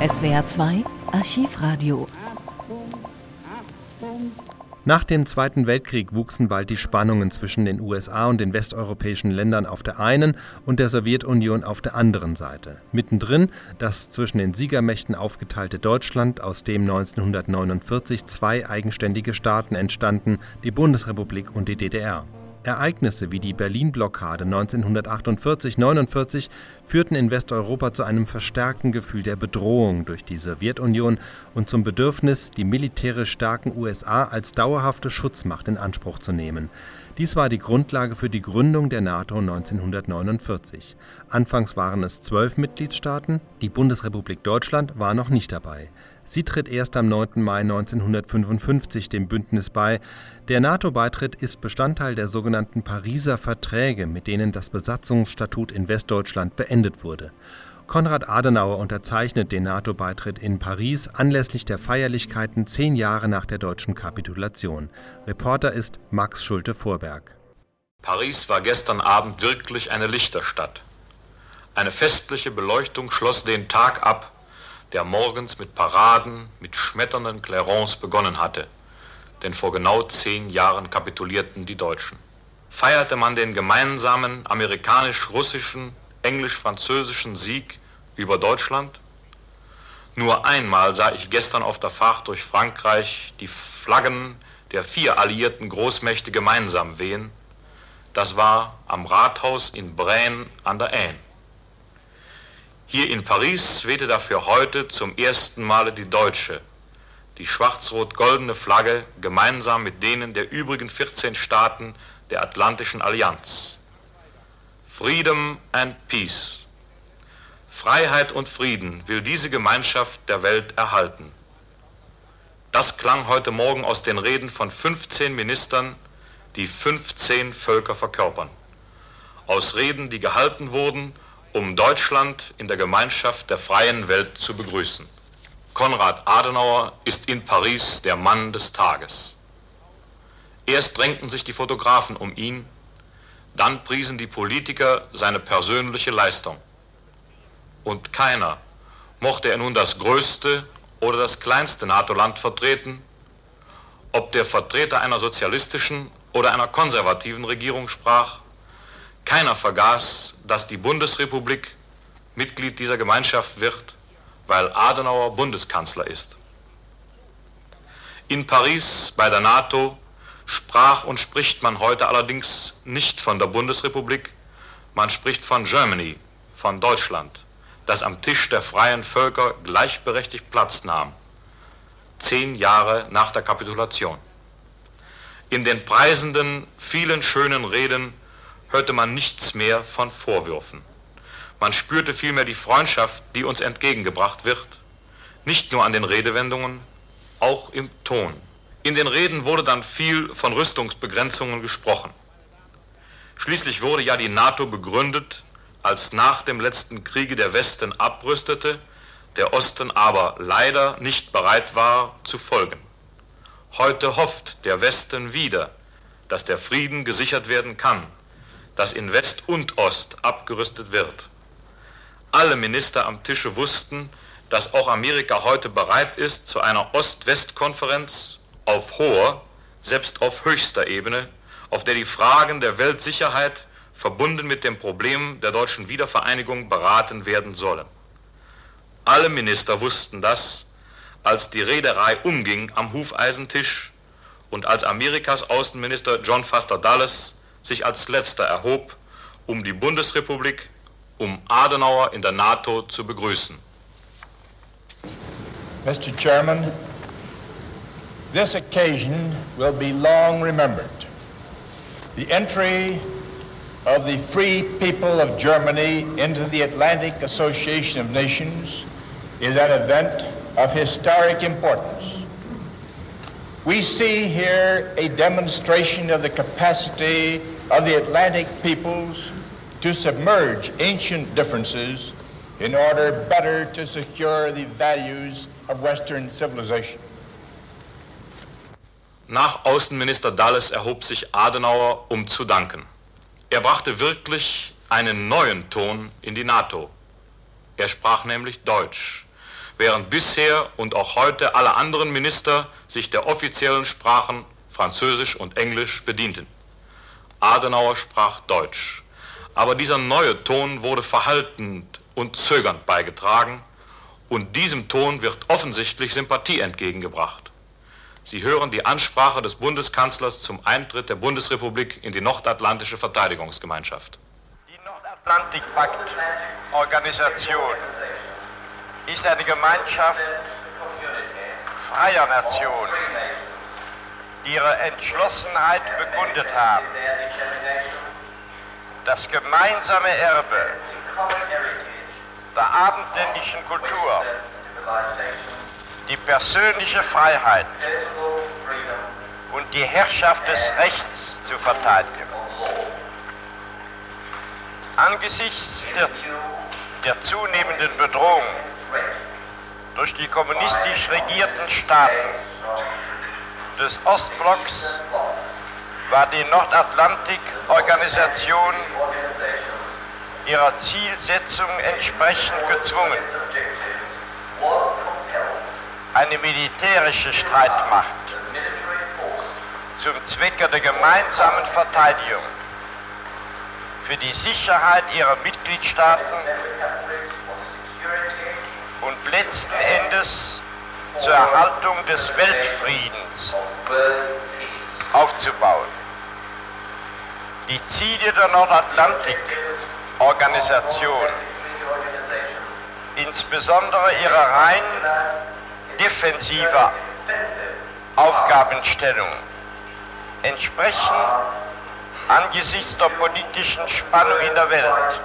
SWR 2 Archivradio nach dem Zweiten Weltkrieg wuchsen bald die Spannungen zwischen den USA und den westeuropäischen Ländern auf der einen und der Sowjetunion auf der anderen Seite. Mittendrin das zwischen den Siegermächten aufgeteilte Deutschland, aus dem 1949 zwei eigenständige Staaten entstanden, die Bundesrepublik und die DDR. Ereignisse wie die Berlin-Blockade 1948-49 führten in Westeuropa zu einem verstärkten Gefühl der Bedrohung durch die Sowjetunion und zum Bedürfnis, die militärisch starken USA als dauerhafte Schutzmacht in Anspruch zu nehmen. Dies war die Grundlage für die Gründung der NATO 1949. Anfangs waren es zwölf Mitgliedstaaten, die Bundesrepublik Deutschland war noch nicht dabei. Sie tritt erst am 9. Mai 1955 dem Bündnis bei. Der NATO-Beitritt ist Bestandteil der sogenannten Pariser Verträge, mit denen das Besatzungsstatut in Westdeutschland beendet wurde. Konrad Adenauer unterzeichnet den NATO-Beitritt in Paris anlässlich der Feierlichkeiten zehn Jahre nach der deutschen Kapitulation. Reporter ist Max Schulte-Vorberg. Paris war gestern Abend wirklich eine Lichterstadt. Eine festliche Beleuchtung schloss den Tag ab, der morgens mit Paraden, mit schmetternden Clairons begonnen hatte, denn vor genau zehn Jahren kapitulierten die Deutschen. Feierte man den gemeinsamen amerikanisch-russischen, englisch-französischen Sieg über Deutschland? Nur einmal sah ich gestern auf der Fahrt durch Frankreich die Flaggen der vier alliierten Großmächte gemeinsam wehen. Das war am Rathaus in Braine an der Aisne. Hier in Paris wehte dafür heute zum ersten Male die deutsche, die schwarz-rot-goldene Flagge gemeinsam mit denen der übrigen 14 Staaten der Atlantischen Allianz. Freedom and Peace. Freiheit und Frieden will diese Gemeinschaft der Welt erhalten. Das klang heute Morgen aus den Reden von 15 Ministern, die 15 Völker verkörpern. Aus Reden, die gehalten wurden, um Deutschland in der Gemeinschaft der freien Welt zu begrüßen. Konrad Adenauer ist in Paris der Mann des Tages. Erst drängten sich die Fotografen um ihn, dann priesen die Politiker seine persönliche Leistung. Und keiner, mochte er nun das größte oder das kleinste NATO-Land vertreten, ob der Vertreter einer sozialistischen oder einer konservativen Regierung sprach, keiner vergaß, dass die Bundesrepublik Mitglied dieser Gemeinschaft wird, weil Adenauer Bundeskanzler ist. In Paris bei der NATO sprach und spricht man heute allerdings nicht von der Bundesrepublik, man spricht von Germany, von Deutschland, das am Tisch der freien Völker gleichberechtigt Platz nahm, zehn Jahre nach der Kapitulation. In den preisenden, vielen schönen Reden hörte man nichts mehr von Vorwürfen. Man spürte vielmehr die Freundschaft, die uns entgegengebracht wird, nicht nur an den Redewendungen, auch im Ton. In den Reden wurde dann viel von Rüstungsbegrenzungen gesprochen. Schließlich wurde ja die NATO begründet, als nach dem letzten Kriege der Westen abrüstete, der Osten aber leider nicht bereit war zu folgen. Heute hofft der Westen wieder, dass der Frieden gesichert werden kann dass in West und Ost abgerüstet wird. Alle Minister am Tische wussten, dass auch Amerika heute bereit ist zu einer Ost-West-Konferenz auf hoher, selbst auf höchster Ebene, auf der die Fragen der Weltsicherheit verbunden mit dem Problem der deutschen Wiedervereinigung beraten werden sollen. Alle Minister wussten das, als die Reederei umging am Hufeisentisch und als Amerikas Außenminister John Foster Dulles sich als letzter erhob, um die Bundesrepublik, um Adenauer in der NATO zu begrüßen. Mr. Chairman, this occasion will be long remembered. The entry of the free people of Germany into the Atlantic Association of Nations is an event of historic importance. We see here a demonstration of the capacity of the Atlantic peoples to submerge ancient differences in order better to secure the values of Western civilization. Nach Außenminister Dulles erhob sich Adenauer, um zu danken. Er brachte wirklich einen neuen Ton in die NATO. Er sprach nämlich Deutsch, während bisher und auch heute alle anderen Minister sich der offiziellen Sprachen Französisch und Englisch bedienten. Adenauer sprach Deutsch. Aber dieser neue Ton wurde verhaltend und zögernd beigetragen und diesem Ton wird offensichtlich Sympathie entgegengebracht. Sie hören die Ansprache des Bundeskanzlers zum Eintritt der Bundesrepublik in die Nordatlantische Verteidigungsgemeinschaft. Die Nordatlantikpakt-Organisation ist eine Gemeinschaft freier Nationen, die ihre Entschlossenheit bekundet haben, das gemeinsame Erbe der abendländischen Kultur, die persönliche Freiheit und die Herrschaft des Rechts zu verteidigen. Angesichts der, der zunehmenden Bedrohung durch die kommunistisch regierten Staaten des Ostblocks war die Nordatlantik-Organisation ihrer Zielsetzung entsprechend gezwungen, eine militärische Streitmacht zum Zwecke der gemeinsamen Verteidigung für die Sicherheit ihrer Mitgliedstaaten und letzten Endes zur Erhaltung des Weltfriedens aufzubauen. Die Ziele der Nordatlantik-Organisation, insbesondere ihre rein defensive Aufgabenstellung, entsprechen angesichts der politischen Spannung in der Welt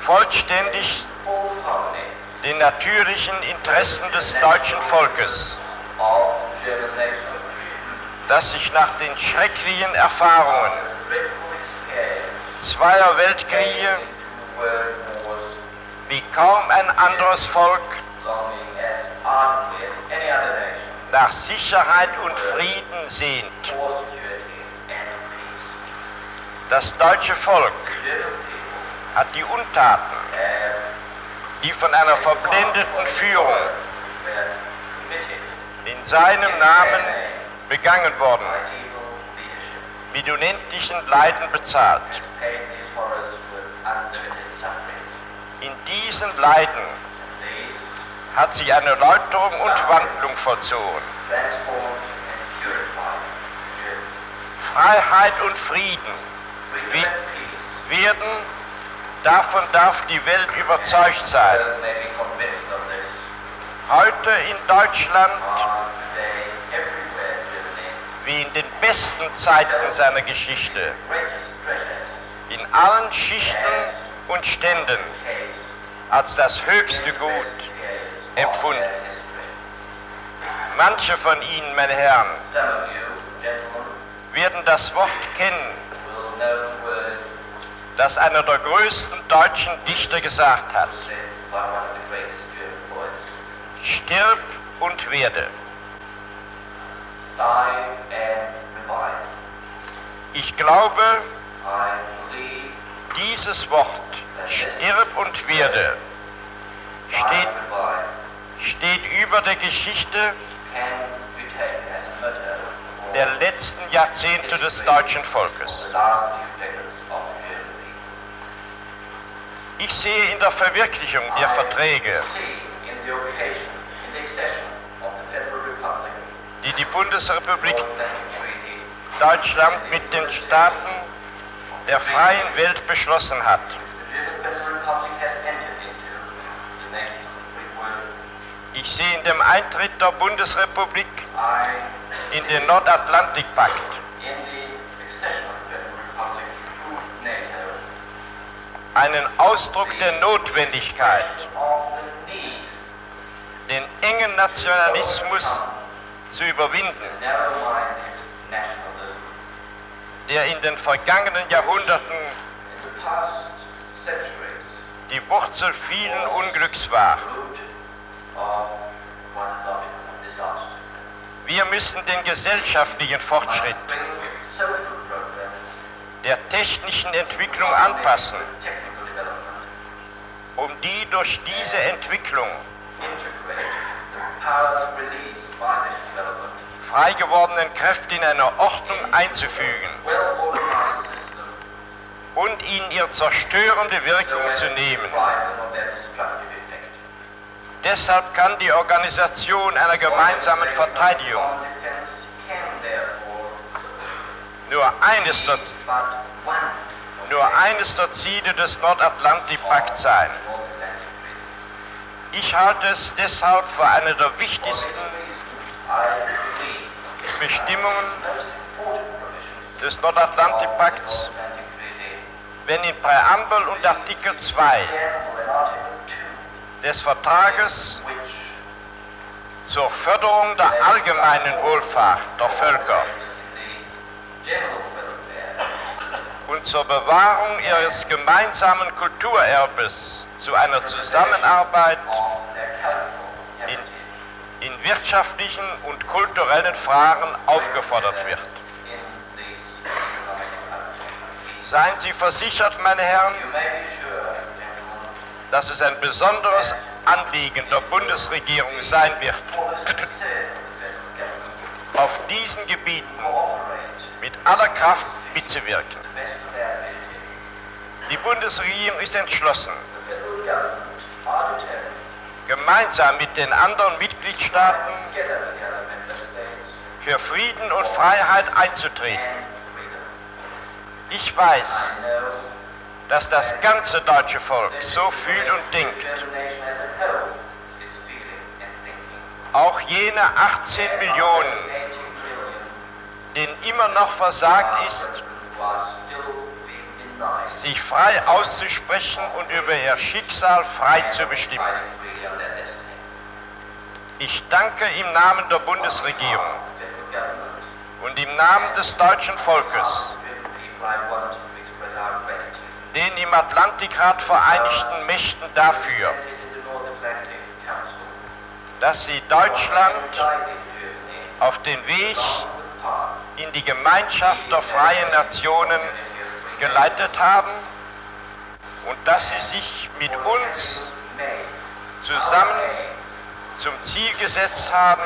vollständig den natürlichen Interessen des deutschen Volkes, das sich nach den schrecklichen Erfahrungen zweier Weltkriege wie kaum ein anderes Volk nach Sicherheit und Frieden sehnt. Das deutsche Volk hat die Untaten, die von einer verblendeten Führung in seinem Namen begangen worden, mit unendlichen Leiden bezahlt. In diesen Leiden hat sich eine Läuterung und Wandlung vollzogen. Freiheit und Frieden werden, davon darf die Welt überzeugt sein. Heute in Deutschland, wie in den besten Zeiten seiner Geschichte, in allen Schichten und Ständen als das höchste Gut empfunden. Manche von Ihnen, meine Herren, werden das Wort kennen, das einer der größten deutschen Dichter gesagt hat. Stirb und werde. Ich glaube, dieses Wort, stirb und werde, steht steht über der Geschichte der letzten Jahrzehnte des deutschen Volkes. Ich sehe in der Verwirklichung der Verträge, die die Bundesrepublik Deutschland mit den Staaten der freien Welt beschlossen hat, Ich sehe in dem Eintritt der Bundesrepublik in den Nordatlantikpakt einen Ausdruck der Notwendigkeit, den engen Nationalismus zu überwinden, der in den vergangenen Jahrhunderten die Wurzel vielen Unglücks war. Wir müssen den gesellschaftlichen Fortschritt der technischen Entwicklung anpassen. Um die durch diese Entwicklung frei gewordenen Kräfte in eine Ordnung einzufügen und ihnen ihre zerstörende Wirkung zu nehmen. Deshalb kann die Organisation einer gemeinsamen Verteidigung nur eines der, nur eines der Ziele des Nordatlantikpakts sein. Ich halte es deshalb für eine der wichtigsten Bestimmungen des Nordatlantikpakts, wenn in Präambel und Artikel 2 des Vertrages zur Förderung der allgemeinen Wohlfahrt der Völker und zur Bewahrung ihres gemeinsamen Kulturerbes zu einer Zusammenarbeit in, in wirtschaftlichen und kulturellen Fragen aufgefordert wird. Seien Sie versichert, meine Herren, dass es ein besonderes Anliegen der Bundesregierung sein wird, auf diesen Gebieten mit aller Kraft mitzuwirken. Die Bundesregierung ist entschlossen, gemeinsam mit den anderen Mitgliedstaaten für Frieden und Freiheit einzutreten. Ich weiß, dass das ganze deutsche Volk so fühlt und denkt. Auch jene 18 Millionen, denen immer noch versagt ist, sich frei auszusprechen und über ihr Schicksal frei zu bestimmen. Ich danke im Namen der Bundesregierung und im Namen des deutschen Volkes den im Atlantikrat vereinigten Mächten dafür, dass sie Deutschland auf den Weg in die Gemeinschaft der freien Nationen geleitet haben und dass sie sich mit uns zusammen zum Ziel gesetzt haben,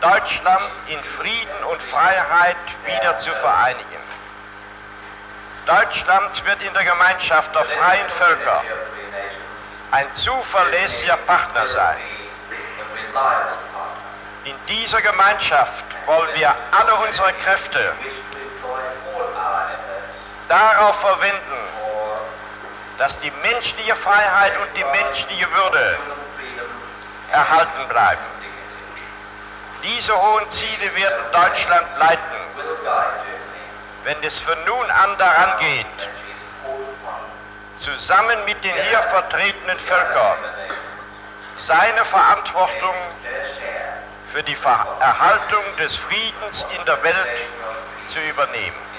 Deutschland in Frieden und Freiheit wieder zu vereinigen. Deutschland wird in der Gemeinschaft der freien Völker ein zuverlässiger Partner sein. In dieser Gemeinschaft wollen wir alle unsere Kräfte darauf verwenden, dass die menschliche Freiheit und die menschliche Würde erhalten bleiben. Diese hohen Ziele werden Deutschland leiten wenn es von nun an daran geht, zusammen mit den hier vertretenen Völkern seine Verantwortung für die Erhaltung des Friedens in der Welt zu übernehmen.